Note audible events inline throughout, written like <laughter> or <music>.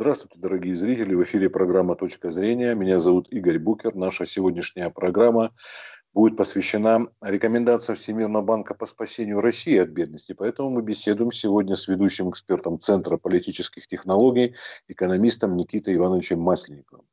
Здравствуйте, дорогие зрители. В эфире программа «Точка зрения». Меня зовут Игорь Букер. Наша сегодняшняя программа будет посвящена рекомендациям Всемирного банка по спасению России от бедности. Поэтому мы беседуем сегодня с ведущим экспертом Центра политических технологий, экономистом Никитой Ивановичем Масленниковым.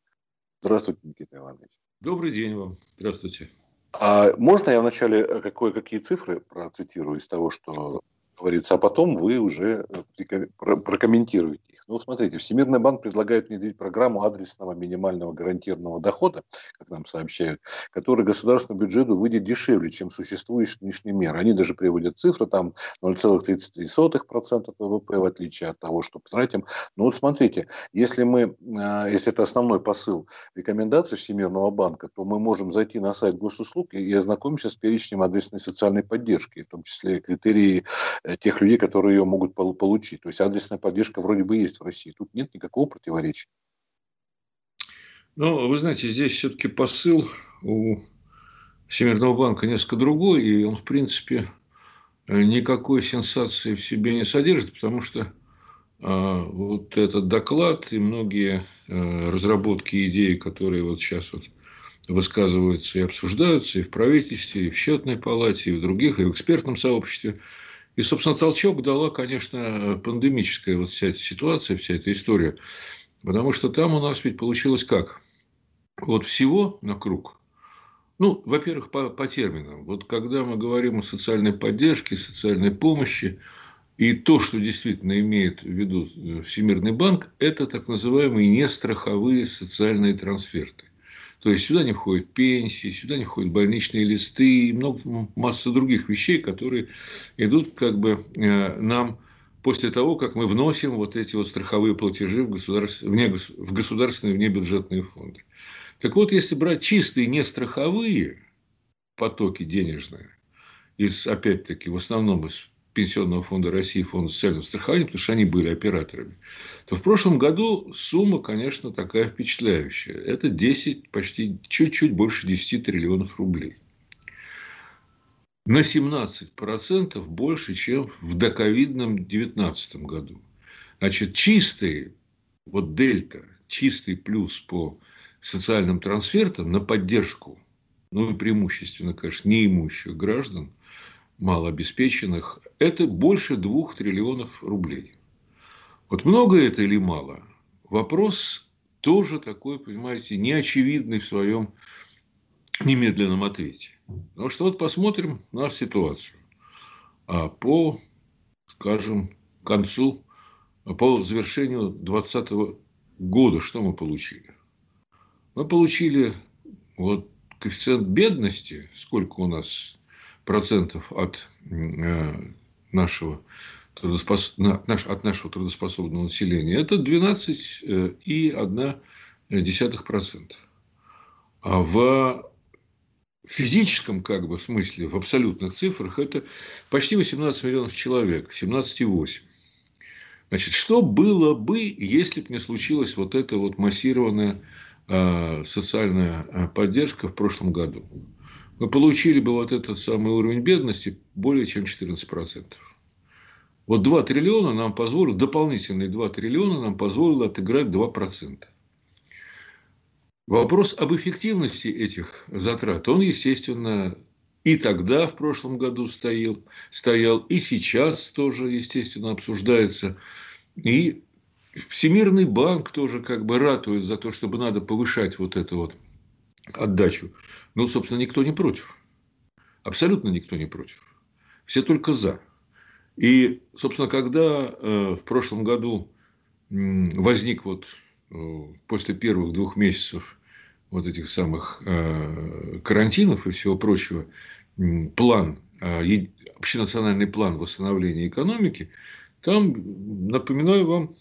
Здравствуйте, Никита Иванович. Добрый день вам. Здравствуйте. А можно я вначале кое-какие цифры процитирую из того, что говорится, а потом вы уже э, прокомментируете их. Ну, смотрите, Всемирный банк предлагает внедрить программу адресного минимального гарантированного дохода, как нам сообщают, который государственному бюджету выйдет дешевле, чем существующие нынешние меры. Они даже приводят цифры, там 0,33% ВВП, в отличие от того, что потратим. Ну, вот смотрите, если мы, а, если это основной посыл рекомендаций Всемирного банка, то мы можем зайти на сайт госуслуг и ознакомиться с перечнем адресной социальной поддержки, в том числе критерии Э, тех людей, которые ее могут получить. То есть адресная поддержка вроде бы есть в России. Тут нет никакого противоречия. Ну, вы знаете, здесь все-таки посыл у Всемирного банка несколько другой, и он, в принципе, никакой сенсации в себе не содержит, потому что а, вот этот доклад и многие а, разработки идеи, которые вот сейчас вот высказываются и обсуждаются и в правительстве, и в счетной палате, и в других, и в экспертном сообществе, и, собственно, толчок дала, конечно, пандемическая вот вся эта ситуация, вся эта история. Потому что там у нас ведь получилось как? Вот всего на круг. Ну, во-первых, по, по терминам. Вот когда мы говорим о социальной поддержке, социальной помощи, и то, что действительно имеет в виду Всемирный банк, это так называемые нестраховые социальные трансферты. То есть сюда не входят пенсии, сюда не входят больничные листы и много, масса других вещей, которые идут как бы э, нам после того, как мы вносим вот эти вот страховые платежи в, государств... вне... в государственные внебюджетные фонды. Так вот, если брать чистые нестраховые потоки денежные, из, опять-таки, в основном из Пенсионного фонда России, Фонда социального страхования, потому что они были операторами, то в прошлом году сумма, конечно, такая впечатляющая. Это 10, почти чуть-чуть больше 10 триллионов рублей. На 17% больше, чем в доковидном 2019 году. Значит, чистый, вот дельта, чистый плюс по социальным трансфертам на поддержку, ну и преимущественно, конечно, неимущих граждан – малообеспеченных, это больше двух триллионов рублей. Вот много это или мало? Вопрос тоже такой, понимаете, неочевидный в своем немедленном ответе. Потому что вот посмотрим на ситуацию. А по, скажем, концу, по завершению 2020 года, что мы получили? Мы получили вот коэффициент бедности, сколько у нас процентов от э, нашего трудоспос... от нашего трудоспособного населения, это 12,1%. А в физическом как бы смысле, в абсолютных цифрах, это почти 18 миллионов человек, 17,8. Значит, что было бы, если бы не случилась вот эта вот массированная э, социальная э, поддержка в прошлом году? Мы получили бы вот этот самый уровень бедности более чем 14%. Вот 2 триллиона нам позволило, дополнительные 2 триллиона нам позволило отыграть 2%. Вопрос об эффективности этих затрат, он, естественно, и тогда, в прошлом году стоял, стоял и сейчас тоже, естественно, обсуждается. И Всемирный банк тоже как бы ратует за то, чтобы надо повышать вот эту вот отдачу ну, собственно, никто не против. Абсолютно никто не против. Все только за. И, собственно, когда э, в прошлом году возник вот э, после первых двух месяцев вот этих самых э, карантинов и всего прочего план, общенациональный план восстановления экономики, там, напоминаю вам,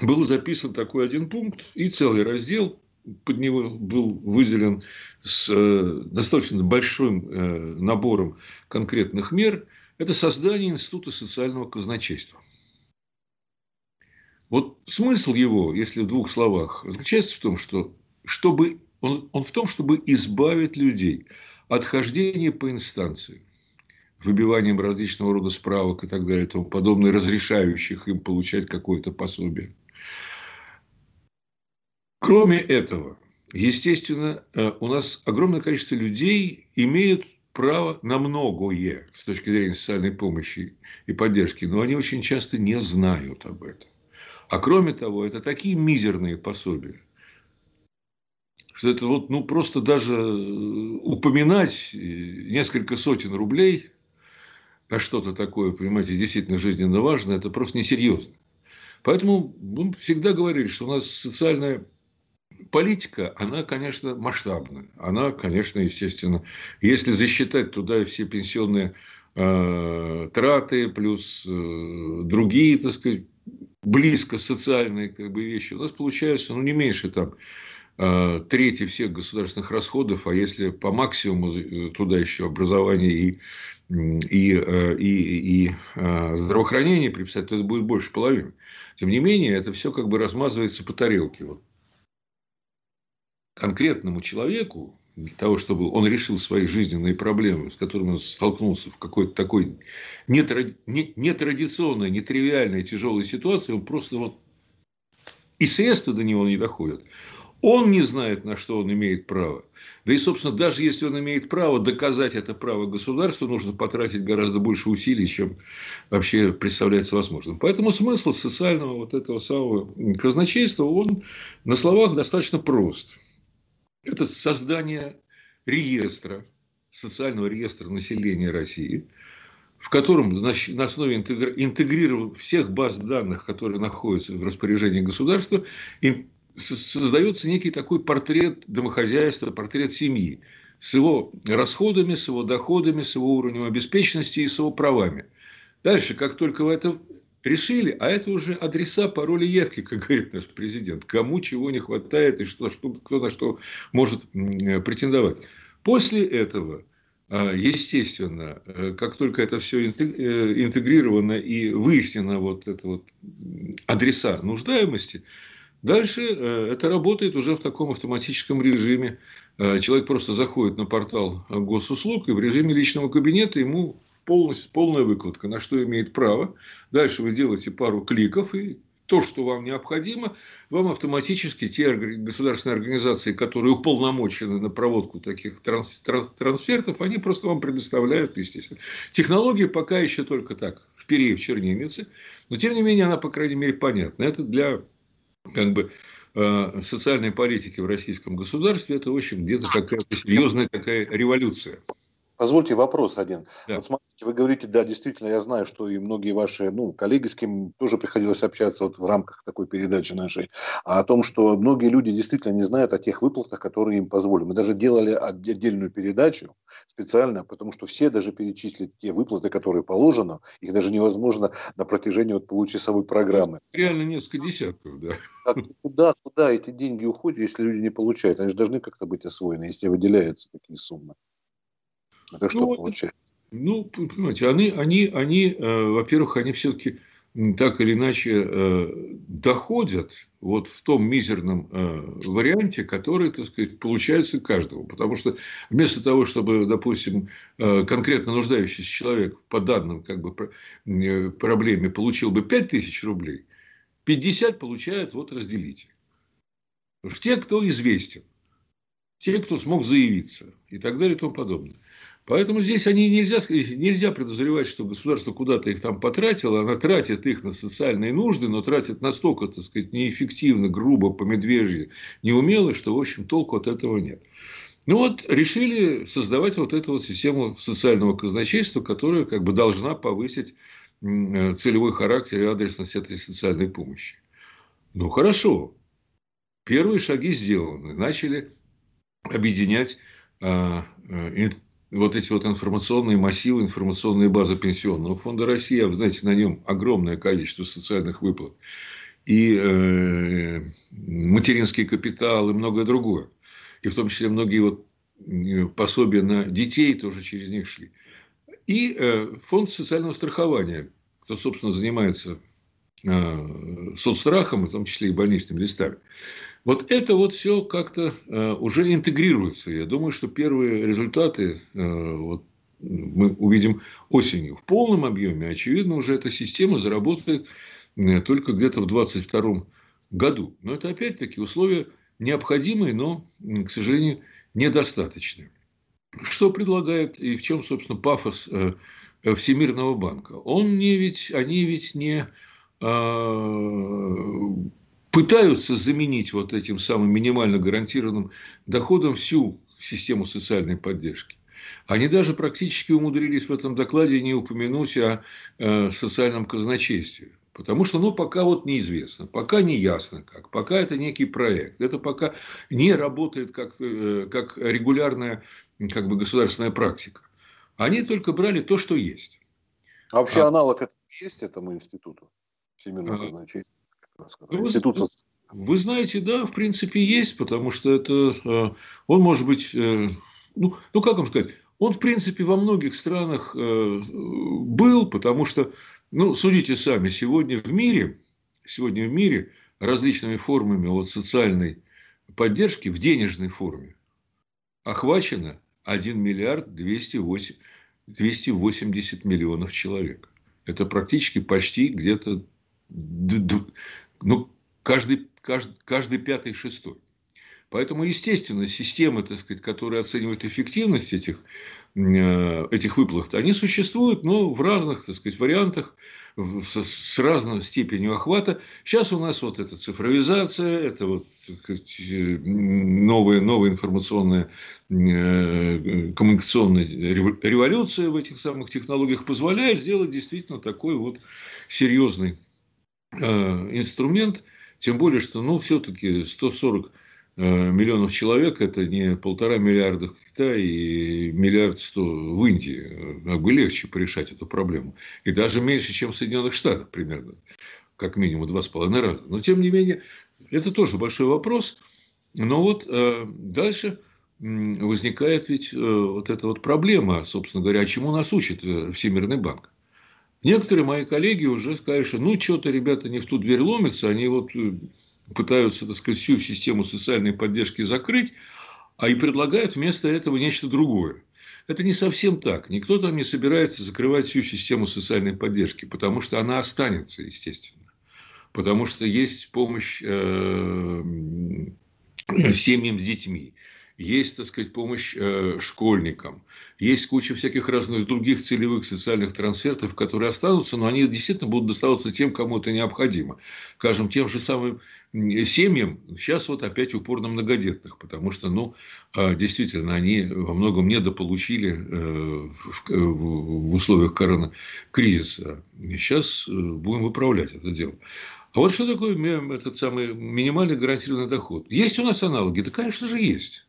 был записан такой один пункт и целый раздел под него был выделен с э, достаточно большим э, набором конкретных мер, это создание Института социального казначейства. Вот смысл его, если в двух словах, заключается в том, что чтобы, он, он в том, чтобы избавить людей от хождения по инстанции, выбиванием различного рода справок и так далее, и тому подобное, разрешающих им получать какое-то пособие – Кроме этого, естественно, э, у нас огромное количество людей имеют право на многое с точки зрения социальной помощи и поддержки, но они очень часто не знают об этом. А кроме того, это такие мизерные пособия, что это вот, ну, просто даже э, упоминать э, несколько сотен рублей на что-то такое, понимаете, действительно жизненно важно, это просто несерьезно. Поэтому мы всегда говорили, что у нас социальная политика, она, конечно, масштабная. Она, конечно, естественно, если засчитать туда все пенсионные э, траты, плюс э, другие, так сказать, близко социальные как бы, вещи, у нас получается ну, не меньше там э, трети всех государственных расходов, а если по максимуму э, туда еще образование и, э, и, и, и здравоохранение приписать, то это будет больше половины. Тем не менее, это все как бы размазывается по тарелке. Вот конкретному человеку, для того, чтобы он решил свои жизненные проблемы, с которыми он столкнулся в какой-то такой нетрадиционной, нетривиальной, тяжелой ситуации, он просто вот и средства до него не доходят. Он не знает, на что он имеет право. Да и, собственно, даже если он имеет право доказать это право государству, нужно потратить гораздо больше усилий, чем вообще представляется возможным. Поэтому смысл социального вот этого самого казначейства, он на словах достаточно прост – это создание реестра, социального реестра населения России, в котором на основе интегрирования всех баз данных, которые находятся в распоряжении государства, создается некий такой портрет домохозяйства, портрет семьи с его расходами, с его доходами, с его уровнем обеспеченности и с его правами. Дальше, как только вы это решили, а это уже адреса, пароли, явки, как говорит наш президент. Кому чего не хватает и что, что, кто на что может претендовать. После этого, а, естественно, э, как только это все э, интегрировано и выяснено вот это вот адреса нуждаемости, дальше э, это работает уже в таком автоматическом режиме. Человек просто заходит на портал госуслуг и в режиме личного кабинета ему полностью, полная выкладка, на что имеет право. Дальше вы делаете пару кликов, и то, что вам необходимо, вам автоматически те государственные организации, которые уполномочены на проводку таких транс, транс, трансфертов, они просто вам предоставляют, естественно. Технология пока еще только так, в перье в чернильнице, но тем не менее она, по крайней мере, понятна. Это для как бы, э, социальной политики в российском государстве, это, в общем, где-то какая-то серьезная такая революция. Позвольте вопрос один. Да. Вот смотрите, вы говорите, да, действительно, я знаю, что и многие ваши ну, коллеги, с кем тоже приходилось общаться вот в рамках такой передачи нашей, а о том, что многие люди действительно не знают о тех выплатах, которые им позволили. Мы даже делали отдельную передачу специально, потому что все даже перечислить те выплаты, которые положено, их даже невозможно на протяжении вот получасовой программы. Реально несколько десятков, да. А куда, куда эти деньги уходят, если люди не получают? Они же должны как-то быть освоены, если выделяются такие суммы. Это что ну, получается? Ну, понимаете, они, они, они э, во-первых, они все-таки так или иначе э, доходят вот в том мизерном э, варианте, который, так сказать, получается каждому. Потому что вместо того, чтобы, допустим, э, конкретно нуждающийся человек по данным как бы, э, проблеме получил бы 5 тысяч рублей, 50 получают, вот разделите. Те, кто известен, те, кто смог заявиться и так далее и тому подобное. Поэтому здесь они нельзя, нельзя подозревать, что государство куда-то их там потратило. Она тратит их на социальные нужды, но тратит настолько, так сказать, неэффективно, грубо, по медвежьи, неумело, что, в общем, толку от этого нет. Ну вот, решили создавать вот эту вот систему социального казначейства, которая как бы должна повысить целевой характер и адресность этой социальной помощи. Ну, хорошо. Первые шаги сделаны. Начали объединять а, а, вот эти вот информационные массивы, информационные базы Пенсионного фонда России, а вы знаете, на нем огромное количество социальных выплат, и э, материнский капитал, и многое другое. И в том числе многие вот э, пособия на детей тоже через них шли. И э, фонд социального страхования, кто, собственно, занимается э, соцстрахом, в том числе и больничными листами. Вот это вот все как-то э, уже интегрируется. Я думаю, что первые результаты э, вот, мы увидим осенью. В полном объеме, очевидно, уже эта система заработает э, только где-то в 2022 году. Но это опять-таки условия необходимые, но, к сожалению, недостаточные. Что предлагает и в чем, собственно, пафос Всемирного банка? Он не ведь, они ведь не а, пытаются заменить вот этим самым минимально гарантированным доходом всю систему социальной поддержки. Они даже практически умудрились в этом докладе не упомянуть о э, социальном казначействе. Потому что, ну, пока вот неизвестно, пока не ясно как, пока это некий проект, это пока не работает как, э, как регулярная как бы государственная практика. Они только брали то, что есть. А вообще а, аналог это есть этому институту? Всемирного а, казначейства? Ну, Институт... Вы, вы знаете, да, в принципе, есть, потому что это, э, он может быть, э, ну, ну, как вам сказать, он, в принципе, во многих странах был, потому что ну, судите сами, сегодня в мире, сегодня в мире различными формами вот социальной поддержки в денежной форме охвачено 1 миллиард 208, 280 миллионов человек. Это практически почти где-то ну, каждый, каждый, каждый пятый, шестой. Поэтому, естественно, системы, так сказать, которые оценивают эффективность этих, э, этих выплат, они существуют, но в разных, так сказать, вариантах, с разной степенью охвата. Сейчас у нас вот эта цифровизация, это вот новая, новая информационная э, коммуникационная революция в этих самых технологиях позволяет сделать действительно такой вот серьезный э, инструмент, тем более, что, ну, все-таки 140 Э, миллионов человек, это не полтора миллиарда в Китае и миллиард сто в Индии. Как бы легче порешать эту проблему. И даже меньше, чем в Соединенных Штатах примерно. Как минимум два с половиной раза. Но, тем не менее, это тоже большой вопрос. Но вот э, дальше возникает ведь э, вот эта вот проблема, собственно говоря, чему нас учит э, Всемирный банк. Некоторые мои коллеги уже сказали, что ну, что-то ребята не в ту дверь ломятся, они вот э, пытаются, так сказать, всю систему социальной поддержки закрыть, а и предлагают вместо этого нечто другое. Это не совсем так. Никто там не собирается закрывать всю систему социальной поддержки, потому что она останется, естественно. Потому что есть помощь э, семьям с детьми есть, так сказать, помощь э, школьникам, есть куча всяких разных других целевых социальных трансфертов, которые останутся, но они действительно будут доставаться тем, кому это необходимо. Скажем, тем же самым семьям, сейчас вот опять упор на многодетных, потому что, ну, э, действительно, они во многом недополучили э, в, в условиях коронакризиса. Сейчас э, будем выправлять это дело. А вот что такое этот самый минимальный гарантированный доход? Есть у нас аналоги? Да, конечно же, есть.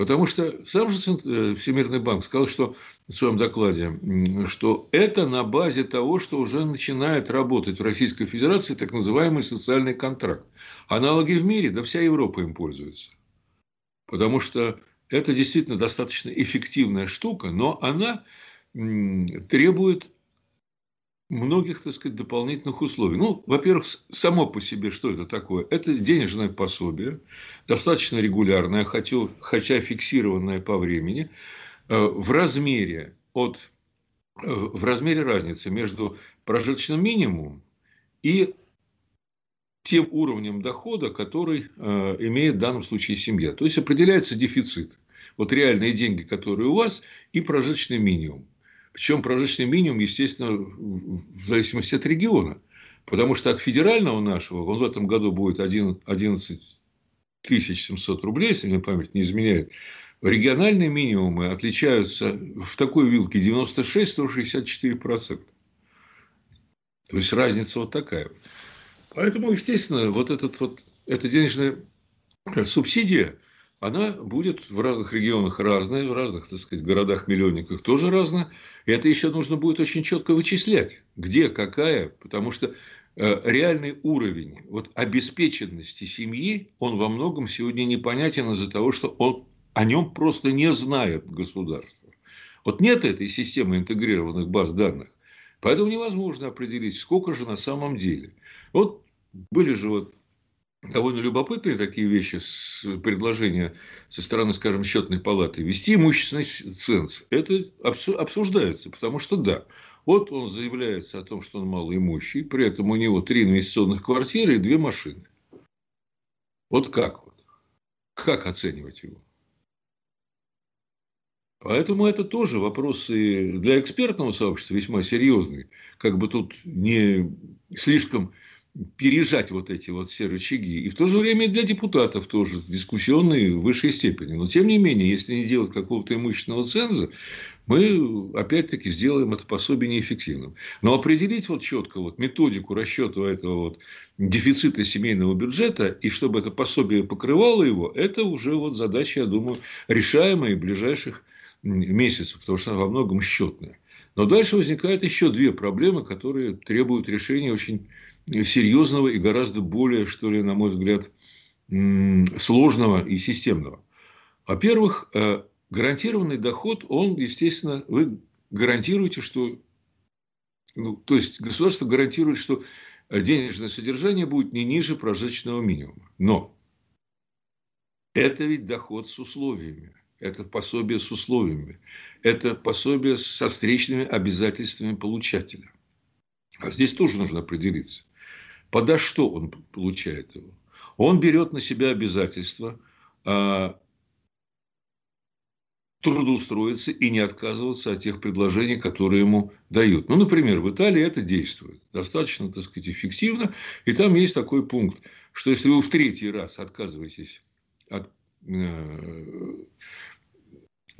Потому что сам же э, Всемирный банк сказал, что в своем докладе, что это на базе того, что уже начинает работать в Российской Федерации так называемый социальный контракт. Аналоги в мире, да вся Европа им пользуется. Потому что это действительно достаточно эффективная штука, но она требует многих, так сказать, дополнительных условий. Ну, во-первых, само по себе, что это такое? Это денежное пособие, достаточно регулярное, хотя, хотя фиксированное по времени, э, в размере от э, в размере разницы между прожиточным минимумом и тем уровнем дохода, который э, имеет в данном случае семья. То есть определяется дефицит. Вот реальные деньги, которые у вас, и прожиточный минимум. Причем прожиточный минимум, естественно, в зависимости от региона. Потому что от федерального нашего, он в этом году будет 11 700 рублей, если мне память не изменяет. Региональные минимумы отличаются в такой вилке 96-164%. То есть разница вот такая. Поэтому, естественно, вот, этот вот эта денежная субсидия – она будет в разных регионах разная, в разных, так сказать, городах-миллионниках тоже разная. И это еще нужно будет очень четко вычислять, где, какая, потому что э, реальный уровень вот, обеспеченности семьи, он во многом сегодня непонятен из-за того, что он, о нем просто не знает государство. Вот нет этой системы интегрированных баз данных, поэтому невозможно определить, сколько же на самом деле. Вот были же вот довольно любопытные такие вещи, с предложения со стороны, скажем, счетной палаты, вести имущественный ценз. Это обсуждается, потому что да, вот он заявляется о том, что он малоимущий, при этом у него три инвестиционных квартиры и две машины. Вот как? Вот? Как оценивать его? Поэтому это тоже вопросы для экспертного сообщества весьма серьезные. Как бы тут не слишком пережать вот эти вот все рычаги. И в то же время для депутатов тоже дискуссионные в высшей степени. Но тем не менее, если не делать какого-то имущественного ценза, мы опять-таки сделаем это пособие неэффективным. Но определить вот четко вот методику расчета этого вот дефицита семейного бюджета и чтобы это пособие покрывало его, это уже вот задача, я думаю, решаемая в ближайших месяцев, потому что она во многом счетная. Но дальше возникают еще две проблемы, которые требуют решения очень серьезного и гораздо более, что ли, на мой взгляд, сложного и системного. Во-первых, э, гарантированный доход, он, естественно, вы гарантируете, что... Ну, то есть, государство гарантирует, что денежное содержание будет не ниже прожиточного минимума. Но это ведь доход с условиями. Это пособие с условиями. Это пособие со встречными обязательствами получателя. А здесь тоже нужно определиться. Подо что он получает его? Он берет на себя обязательство а, трудоустроиться и не отказываться от тех предложений, которые ему дают. Ну, например, в Италии это действует достаточно, так сказать, эффективно. И там есть такой пункт, что если вы в третий раз отказываетесь от э,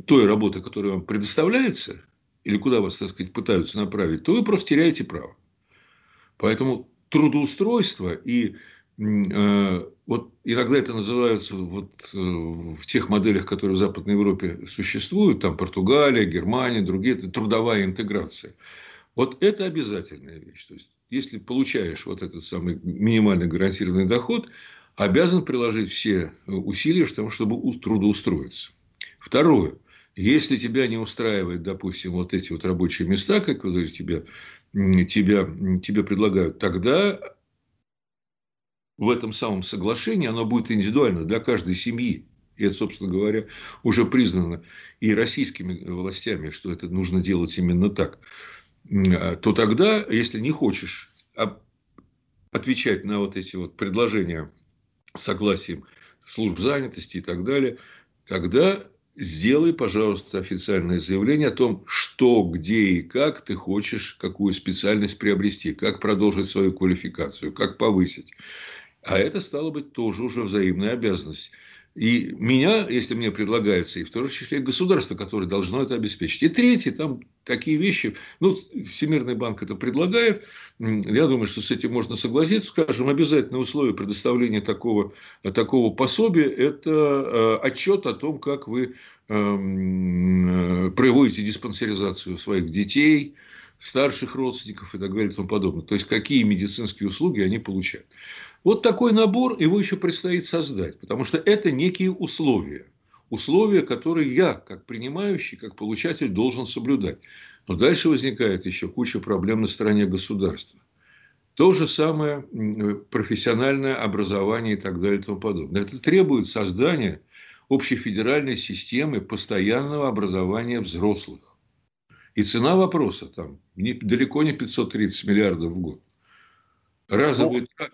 той работы, которая вам предоставляется, или куда вас, так сказать, пытаются направить, то вы просто теряете право. Поэтому трудоустройство и э, вот иногда это называется вот э, в тех моделях, которые в Западной Европе существуют, там Португалия, Германия, другие, это трудовая интеграция. Вот это обязательная вещь. То есть, если получаешь вот этот самый минимальный гарантированный доход, обязан приложить все усилия, чтобы трудоустроиться. Второе. Если тебя не устраивает, допустим, вот эти вот рабочие места, как вот, тебя тебя, тебе предлагают, тогда в этом самом соглашении оно будет индивидуально для каждой семьи. И это, собственно говоря, уже признано и российскими властями, что это нужно делать именно так. А, то тогда, если не хочешь отвечать на вот эти вот предложения согласием служб занятости и так далее, тогда сделай, пожалуйста, официальное заявление о том, что, где и как ты хочешь, какую специальность приобрести, как продолжить свою квалификацию, как повысить. А это стало быть тоже уже взаимная обязанность. И меня, если мне предлагается, и в том числе государство, которое должно это обеспечить. И третье, там такие вещи, ну, Всемирный банк это предлагает, я думаю, что с этим можно согласиться, скажем, обязательное условие предоставления такого, такого пособия – это э, отчет о том, как вы эм, э, проводите диспансеризацию своих детей, старших родственников и так далее и тому подобное. То есть, какие медицинские услуги они получают. Вот такой набор, его еще предстоит создать, потому что это некие условия. Условия, которые я, как принимающий, как получатель, должен соблюдать. Но дальше возникает еще куча проблем на стороне государства. То же самое профессиональное образование и так далее и тому подобное. Это требует создания общефедеральной системы постоянного образования взрослых. И цена вопроса там не, далеко не 530 миллиардов в год. Разовые ну,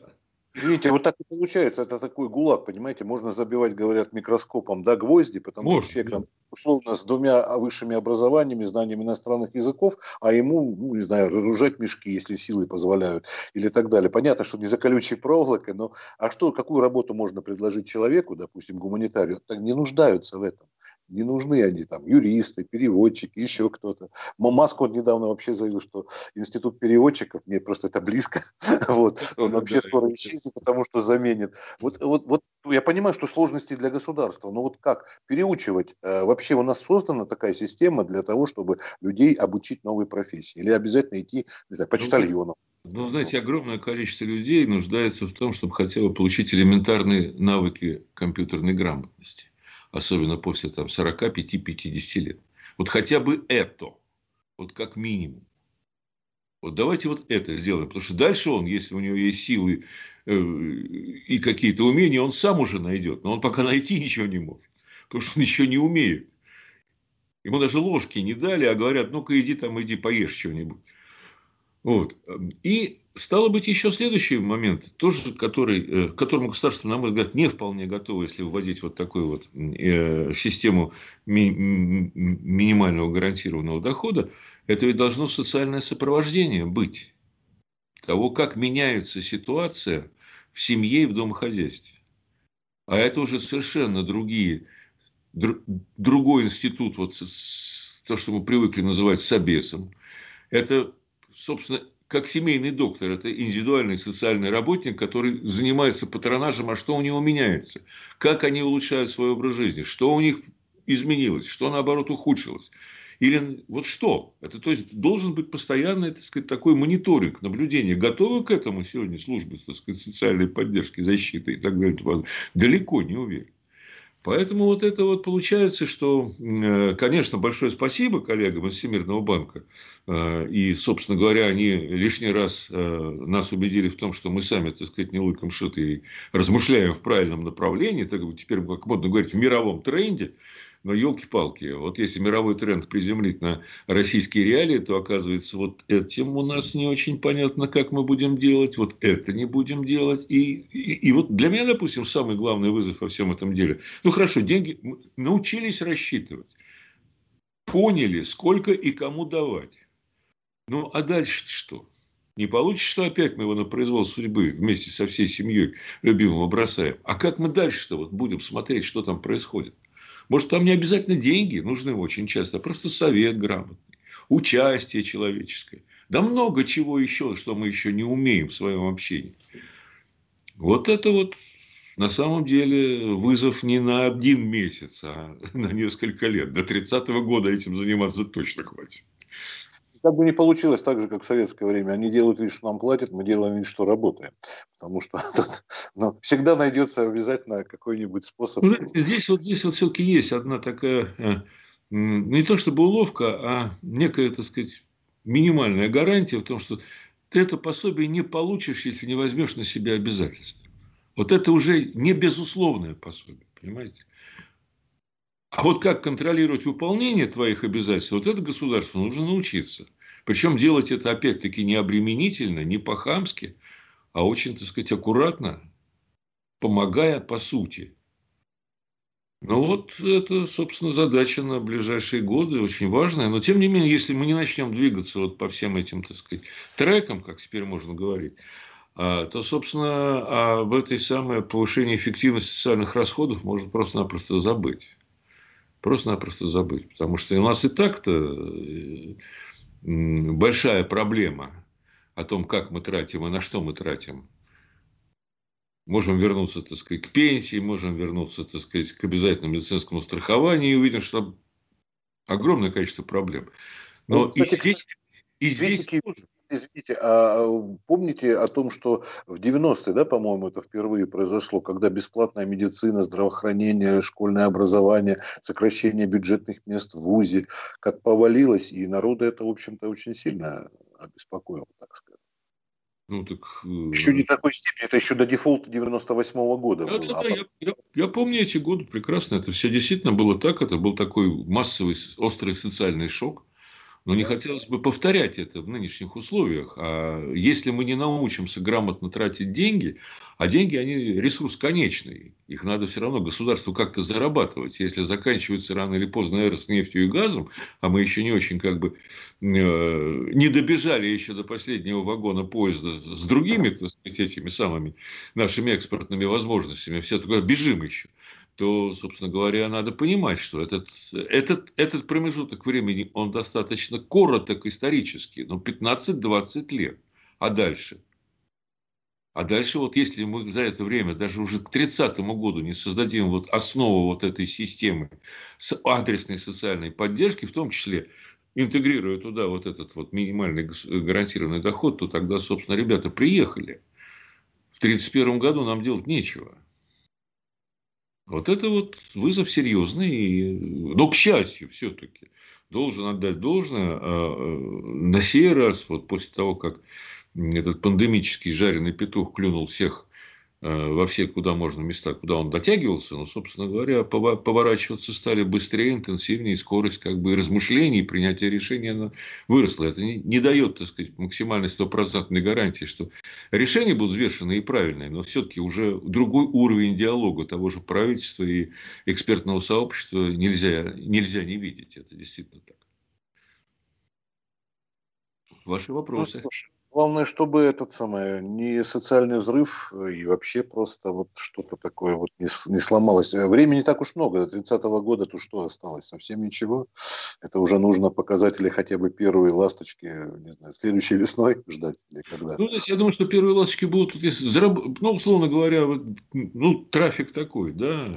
Извините, вот так и получается, это такой гулаг, понимаете, можно забивать, говорят, микроскопом, да, гвозди, потому Может, что человек там, условно с двумя высшими образованиями, знанием иностранных языков, а ему, ну, не знаю, разоружать мешки, если силы позволяют, или так далее. Понятно, что не за колючей проволокой, но а что, какую работу можно предложить человеку, допустим, гуманитарию, так не нуждаются в этом. Не нужны они там, юристы, переводчики, еще кто-то. Маск он недавно вообще заявил, что институт переводчиков, мне просто это близко, <laughs> вот, он вообще скоро исчезнет, потому что заменит. Вот, вот, вот я понимаю, что сложности для государства, но вот как переучивать? Э, вообще у нас создана такая система для того, чтобы людей обучить новой профессии? Или обязательно идти, не знаю, почтальоном? Ну, знаете, огромное количество людей нуждается в том, чтобы хотя бы получить элементарные навыки компьютерной грамотности особенно после там, 45-50 лет. Вот хотя бы это, вот как минимум. Вот давайте вот это сделаем, потому что дальше он, если у него есть силы и какие-то умения, он сам уже найдет. Но он пока найти ничего не может, потому что он еще не умеет. Ему даже ложки не дали, а говорят, ну-ка иди там, иди поешь что-нибудь. Вот. И стало быть еще следующий момент, тоже который, э, к которому государство, на мой взгляд, не вполне готово, если вводить вот такую вот э, систему ми- минимального гарантированного дохода, это ведь должно социальное сопровождение быть того, как меняется ситуация в семье и в домохозяйстве. А это уже совершенно другие, дру, другой институт, вот то, что мы привыкли называть собесом. Это собственно, как семейный доктор, это индивидуальный социальный работник, который занимается патронажем, а что у него меняется, как они улучшают свой образ жизни, что у них изменилось, что наоборот ухудшилось. Или вот что? Это то есть должен быть постоянный, так сказать, такой мониторинг, наблюдение. Готовы к этому сегодня службы, так сказать, социальной поддержки, защиты и так далее? Далеко не уверен. Поэтому вот это вот получается, что, э, конечно, большое спасибо коллегам из Всемирного банка. Э, и, собственно говоря, они лишний раз э, нас убедили в том, что мы сами, так сказать, не лыком шиты и размышляем в правильном направлении. Так, теперь, как модно говорить, в мировом тренде. Но елки-палки, вот если мировой тренд приземлить на российские реалии, то оказывается, вот этим у нас не очень понятно, как мы будем делать, вот это не будем делать. И, и, и вот для меня, допустим, самый главный вызов во всем этом деле. Ну хорошо, деньги научились рассчитывать, поняли, сколько и кому давать. Ну а дальше что? Не получится, что опять мы его на произвол судьбы вместе со всей семьей любимого бросаем. А как мы дальше-то вот будем смотреть, что там происходит? Может, там не обязательно деньги нужны очень часто, а просто совет грамотный, участие человеческое. Да много чего еще, что мы еще не умеем в своем общении. Вот это вот на самом деле вызов не на один месяц, а <laughs> на несколько лет. До 30-го года этим заниматься точно хватит как бы не получилось так же, как в советское время. Они делают вид, что нам платят, мы делаем вид, что работаем. Потому что <laughs> ну, всегда найдется обязательно какой-нибудь способ. Ну, здесь вот, здесь вот все-таки есть одна такая, э, не то чтобы уловка, а некая, так сказать, минимальная гарантия в том, что ты это пособие не получишь, если не возьмешь на себя обязательства. Вот это уже не безусловное пособие, понимаете? А вот как контролировать выполнение твоих обязательств, вот это государство нужно научиться. Причем делать это, опять-таки, не обременительно, не по-хамски, а очень, так сказать, аккуратно, помогая по сути. Ну вот это, собственно, задача на ближайшие годы, очень важная. Но, тем не менее, если мы не начнем двигаться вот по всем этим, так сказать, трекам, как теперь можно говорить, а, то, собственно, об этой самой повышении эффективности социальных расходов можно просто-напросто забыть. Просто-напросто забыть. Потому что у нас и так-то э, большая проблема о том, как мы тратим и на что мы тратим. Можем вернуться, так сказать, к пенсии, можем вернуться, так сказать, к обязательному медицинскому страхованию и увидим, что там огромное количество проблем. Но ну, кстати, и здесь, и здесь тоже. Извините, а помните о том, что в 90-е, да, по-моему, это впервые произошло, когда бесплатная медицина, здравоохранение, школьное образование, сокращение бюджетных мест в ВУЗе, как повалилось, и народа это, в общем-то, очень сильно обеспокоило, так сказать. Ну, так... Э, еще не такой степени, это еще до дефолта 98-го года да, было. Да, да, я, я, я помню эти годы прекрасно, это все действительно было так, это был такой массовый, острый социальный шок. Но не хотелось бы повторять это в нынешних условиях. А если мы не научимся грамотно тратить деньги, а деньги, они ресурс конечный, их надо все равно государству как-то зарабатывать. Если заканчивается рано или поздно эра с нефтью и газом, а мы еще не очень как бы э, не добежали еще до последнего вагона поезда с другими, так сказать, этими самыми нашими экспортными возможностями, все туда бежим еще то, собственно говоря, надо понимать, что этот, этот, этот промежуток времени, он достаточно короток исторически, ну, 15-20 лет. А дальше? А дальше вот если мы за это время, даже уже к 30 году не создадим вот основу вот этой системы с адресной социальной поддержки, в том числе интегрируя туда вот этот вот минимальный гарантированный доход, то тогда, собственно, ребята приехали. В 1931 году нам делать нечего. Вот это вот вызов серьезный, но, к счастью, все-таки, должен отдать должное, а, а, на сей раз, вот после того, как этот пандемический жареный петух клюнул всех Э, во все, куда можно, места, куда он дотягивался, но, собственно говоря, поворачиваться стали быстрее, интенсивнее, скорость как бы размышлений, принятия решения она выросла. Это не, не дает, так сказать, максимальной стопроцентной гарантии, что решения будут взвешенные и правильные, но все-таки уже другой уровень диалога того же правительства и экспертного сообщества нельзя, нельзя не видеть. Это действительно так. Ваши вопросы. Ну, Главное, чтобы этот самый не социальный взрыв э, и вообще просто вот что-то такое вот не, не сломалось. Э, времени так уж много. До 30-го года то что осталось? Совсем ничего. Это уже нужно показатели хотя бы первые ласточки, не знаю, следующей <laughs> весной ждать или когда? Ну, здесь я думаю, что первые ласточки будут, ну, условно говоря, ну, трафик такой, да,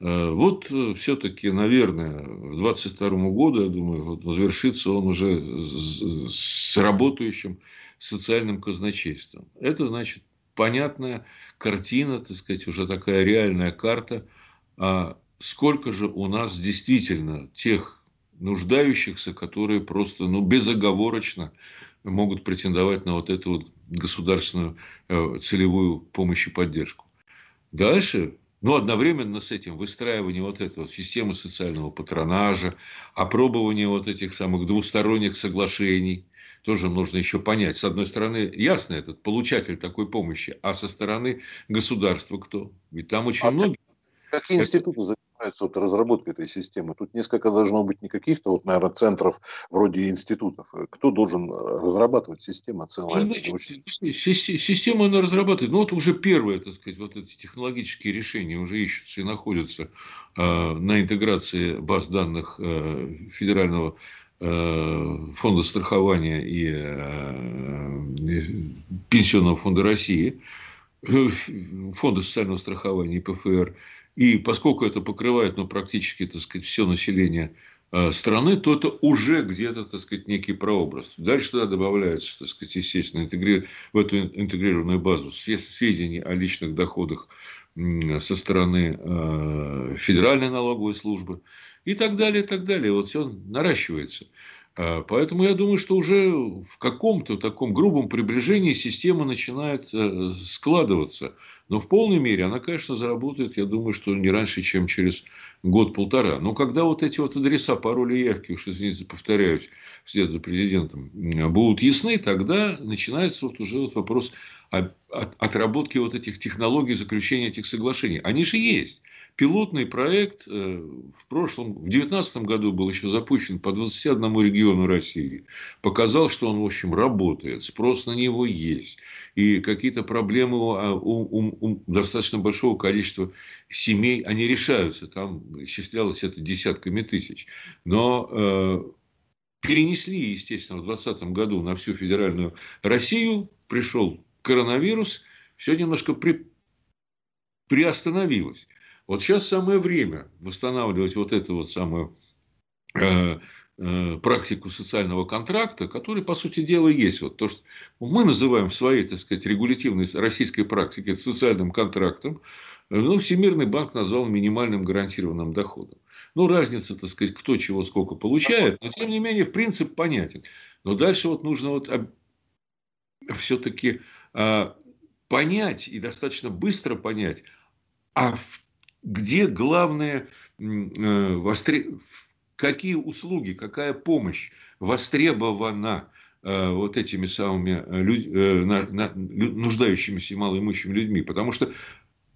э, вот все-таки, наверное, к 2022 году, я думаю, вот завершится он уже с работающим социальным казначейством. Это значит понятная картина, так сказать, уже такая реальная карта, а сколько же у нас действительно тех нуждающихся, которые просто ну, безоговорочно могут претендовать на вот эту вот государственную э, целевую помощь и поддержку. Дальше ну, одновременно с этим выстраивание вот этого системы социального патронажа, опробование вот этих самых двусторонних соглашений, тоже нужно еще понять. С одной стороны, ясно этот получатель такой помощи, а со стороны государства кто? Ведь там очень а многие... Какие институты занимаются вот разработкой этой системы? Тут несколько должно быть не каких-то, вот, наверное, центров вроде институтов. Кто должен разрабатывать систему целая? Ну, система она разрабатывает. Ну, вот уже первые, так сказать, вот эти технологические решения уже ищутся и находятся э, на интеграции баз данных э, федерального Э, фонда страхования и э, Пенсионного фонда России, э, Фонда социального страхования и ПФР, и поскольку это покрывает ну, практически так сказать, все население страны, то это уже где-то, так сказать, некий прообраз. Дальше туда добавляется, так сказать, естественно, интегри... в эту интегрированную базу сведений о личных доходах со стороны Федеральной налоговой службы и так далее, и так далее. Вот все наращивается. А, поэтому я думаю, что уже в каком-то таком грубом приближении система начинает э, складываться. Но в полной мере она, конечно, заработает, я думаю, что не раньше, чем через год-полтора. Но когда вот эти вот адреса, пароли явки, уж извините, повторяюсь, вслед за президентом, будут ясны, тогда начинается вот уже вот вопрос отработки вот этих технологий заключения этих соглашений. Они же есть. Пилотный проект э, в прошлом, в 2019 году был еще запущен по 21 региону России. Показал, что он, в общем, работает, спрос на него есть. И какие-то проблемы у, а, у, у достаточно большого количества семей, они решаются. Там исчислялось это десятками тысяч. Но э, перенесли, естественно, в 2020 году на всю федеральную Россию. Пришел коронавирус, все немножко при, приостановилось. Вот сейчас самое время восстанавливать вот эту вот самую э, э, практику социального контракта, который, по сути дела, есть. Вот то, что мы называем в своей, так сказать, регулятивной российской практике социальным контрактом, ну, Всемирный банк назвал минимальным гарантированным доходом. Ну, разница, так сказать, кто чего сколько получает, но, тем не менее, в принцип понятен. Но дальше вот нужно вот все-таки а, понять и достаточно быстро понять, а где главное, э, востре... какие услуги, какая помощь востребована э, вот этими самыми э, люд... нуждающимися малоимущими людьми. Потому что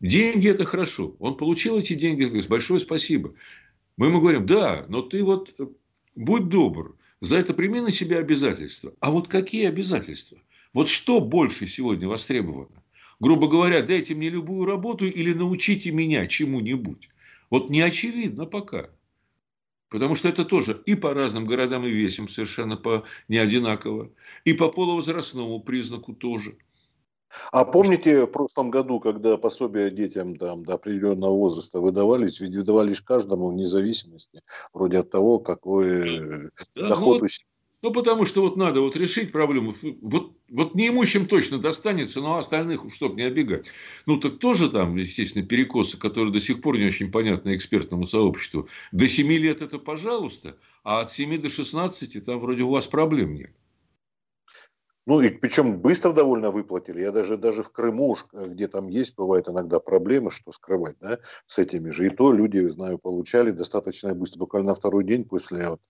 деньги – это хорошо. Он получил эти деньги, говорит, большое спасибо. Мы ему говорим, да, но ты вот будь добр, за это прими на себя обязательства. А вот какие обязательства? Вот что больше сегодня востребовано? грубо говоря, дайте мне любую работу или научите меня чему-нибудь. Вот не очевидно пока. Потому что это тоже и по разным городам и весям совершенно по, не одинаково. И по полувозрастному признаку тоже. А помните в прошлом году, когда пособия детям там, до определенного возраста выдавались, ведь выдавались каждому вне зависимости, вроде от того, какой да, доход вот, ну, потому что вот надо вот решить проблему. Вот, вот неимущим точно достанется, но остальных, чтобы не обегать. Ну, так тоже там, естественно, перекосы, которые до сих пор не очень понятны экспертному сообществу. До 7 лет это пожалуйста, а от 7 до 16 там вроде у вас проблем нет. Ну, и причем быстро довольно выплатили. Я даже, даже в Крыму, где там есть, бывают иногда проблемы, что скрывать, да, с этими же. И то люди, знаю, получали достаточно быстро. Буквально на второй день после вот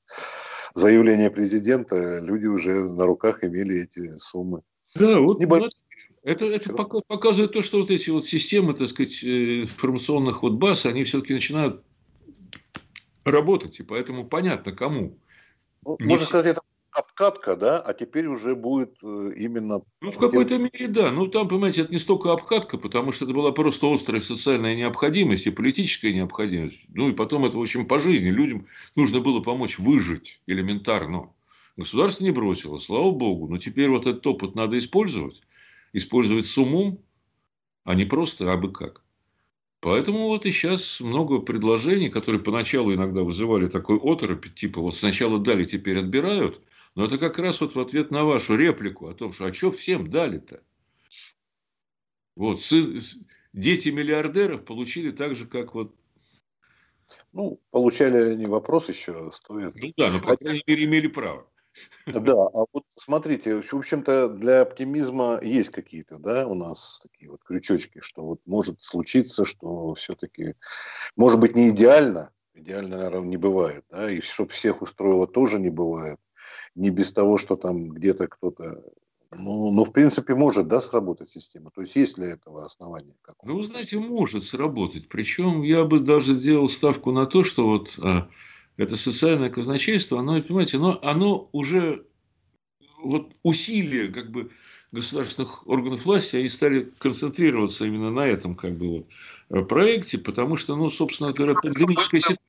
заявления президента люди уже на руках имели эти суммы. Да, вот Небольшие. Это, это показывает то, что вот эти вот системы, так сказать, э, информационных вот баз, они все-таки начинают работать, и поэтому понятно, кому. Ну, можно сказать, это обкатка, да, а теперь уже будет э, именно... Ну, в какой-то мере, да. Ну, там, понимаете, это не столько обкатка, потому что это была просто острая социальная необходимость и политическая необходимость. Ну, и потом это, в общем, по жизни. Людям нужно было помочь выжить элементарно. Государство не бросило, слава богу. Но теперь вот этот опыт надо использовать. Использовать с умом, а не просто абы как. Поэтому вот и сейчас много предложений, которые поначалу иногда вызывали такой оторопь, типа вот сначала дали, теперь отбирают. Но это как раз вот в ответ на вашу реплику о том, что а что всем дали-то? Вот, сын, дети миллиардеров получили так же, как вот ну, получали не вопрос еще, стоит. Ну да, но, по крайней мере, имели право. Да, а вот смотрите, в общем-то, для оптимизма есть какие-то, да, у нас такие вот крючочки, что вот может случиться, что все-таки, может быть, не идеально, идеально, наверное, не бывает, да, и чтобы всех устроило тоже не бывает, не без того, что там где-то кто-то ну, ну, в принципе, может, да, сработать система? То есть, есть для этого основания? Ну, вы знаете, может сработать. Причем я бы даже делал ставку на то, что вот а, это социальное казначейство, оно, понимаете, оно, оно уже вот усилия как бы государственных органов власти, они стали концентрироваться именно на этом как бы вот проекте, потому что, ну, собственно говоря, пандемическая ситуация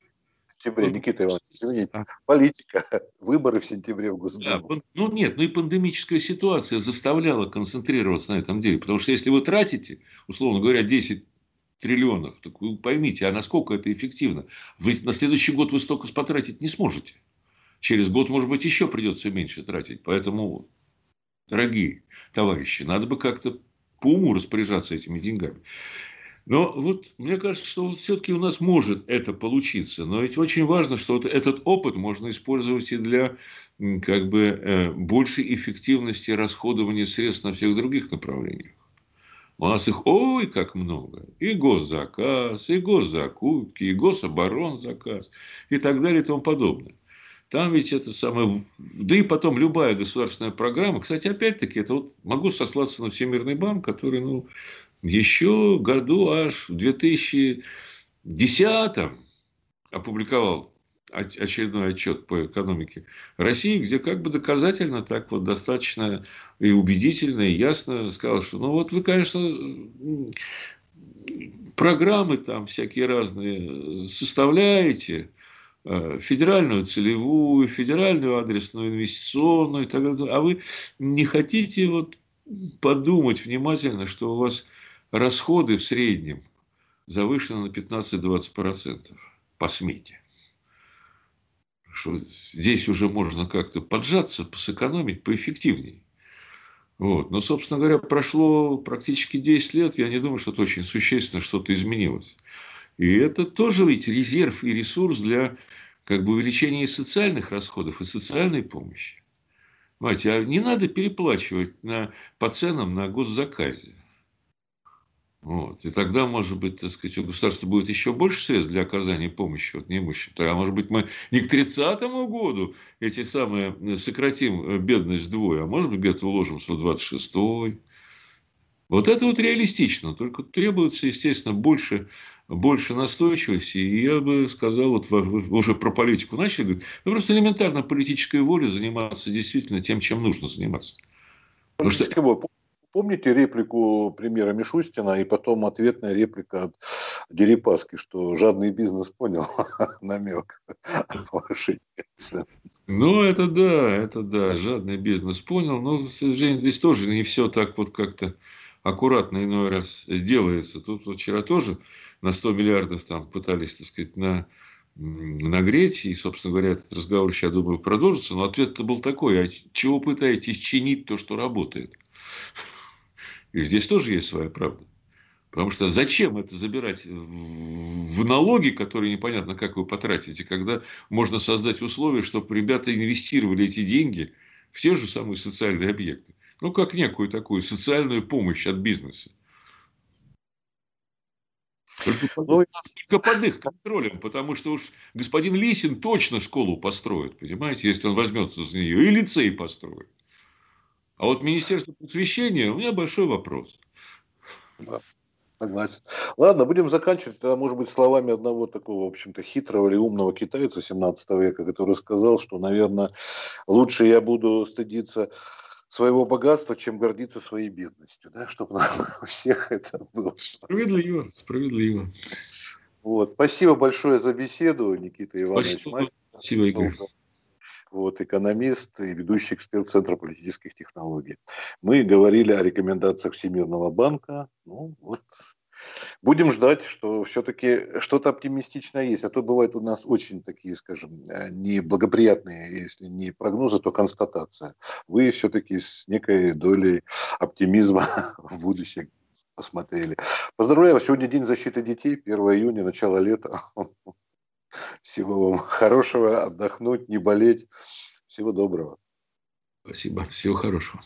сентябре, Никита Иванович, извините, а. политика, <laughs> выборы в сентябре в Госдуму. Да, ну нет, ну и пандемическая ситуация заставляла концентрироваться на этом деле, потому что если вы тратите, условно говоря, 10 триллионов, так вы поймите, а насколько это эффективно? Вы на следующий год вы столько потратить не сможете. Через год, может быть, еще придется меньше тратить. Поэтому, дорогие товарищи, надо бы как-то по уму распоряжаться этими деньгами. Но вот мне кажется, что вот все-таки у нас может это получиться. Но ведь очень важно, что вот этот опыт можно использовать и для как бы э, большей эффективности расходования средств на всех других направлениях. У нас их ой как много. И госзаказ, и госзакупки, и гособоронзаказ, и так далее и тому подобное. Там ведь это самое... Да и потом любая государственная программа. Кстати, опять-таки, это вот могу сослаться на Всемирный банк, который, ну, еще году аж в 2010 опубликовал очередной отчет по экономике России, где как бы доказательно так вот достаточно и убедительно, и ясно сказал, что ну вот вы, конечно, программы там всякие разные составляете, э, федеральную целевую, федеральную адресную инвестиционную и так далее, а вы не хотите вот подумать внимательно, что у вас расходы в среднем завышены на 15-20% по смете. Что здесь уже можно как-то поджаться, сэкономить поэффективнее. Вот. Но, собственно говоря, прошло практически 10 лет, я не думаю, что это очень существенно что-то изменилось. И это тоже ведь резерв и ресурс для как бы увеличения и социальных расходов, и социальной помощи. Понимаете, а не надо переплачивать на, по ценам на госзаказе. Вот. И тогда, может быть, так сказать, у государства будет еще больше средств для оказания помощи вот, неимущим. А может быть, мы не к 30 году эти самые э, сократим э, бедность вдвое, а может быть, где-то уложим 126-й. Вот это вот реалистично. Только требуется, естественно, больше, больше настойчивости. И я бы сказал, вот вы уже про политику начали говорить, ну, просто элементарно политической воле заниматься действительно тем, чем нужно заниматься. Потому что... Помните реплику премьера Мишустина и потом ответная реплика от Дерипаски, что жадный бизнес понял <laughs> намек Ну, это да, это да, жадный бизнес понял. Но, к сожалению, здесь тоже не все так вот как-то аккуратно иной раз делается. Тут вчера тоже на 100 миллиардов там пытались, так сказать, на нагреть. И, собственно говоря, этот разговор, я думаю, продолжится. Но ответ-то был такой. А чего пытаетесь чинить то, что работает? И здесь тоже есть своя правда. Потому что зачем это забирать в налоги, которые непонятно, как вы потратите, когда можно создать условия, чтобы ребята инвестировали эти деньги в те же самые социальные объекты. ну, как некую такую социальную помощь от бизнеса. Только, ну, только под их контролем, потому что уж господин Лисин точно школу построит, понимаете, если он возьмется за нее, и лицей построит. А вот Министерство просвещения, у меня большой вопрос. Да. Согласен. Ладно, будем заканчивать, тогда, может быть, словами одного такого, в общем-то, хитрого или умного китайца 17 века, который сказал, что, наверное, лучше я буду стыдиться своего богатства, чем гордиться своей бедностью, да, чтобы <laughs> у всех это было. Справедливо, справедливо. Вот. Спасибо большое за беседу, Никита Иванович. Спасибо, Спасибо Игорь. Вот, экономист и ведущий эксперт Центра политических технологий. Мы говорили о рекомендациях Всемирного банка. Ну, вот Будем ждать, что все-таки что-то оптимистичное есть. А то бывают у нас очень такие, скажем, э, неблагоприятные, если не прогнозы, то констатация. Вы все-таки с некой долей оптимизма <laughs> в будущее посмотрели. Поздравляю. Сегодня День защиты детей, 1 июня, начало лета. <laughs> Всего вам хорошего, отдохнуть, не болеть. Всего доброго. Спасибо. Всего хорошего.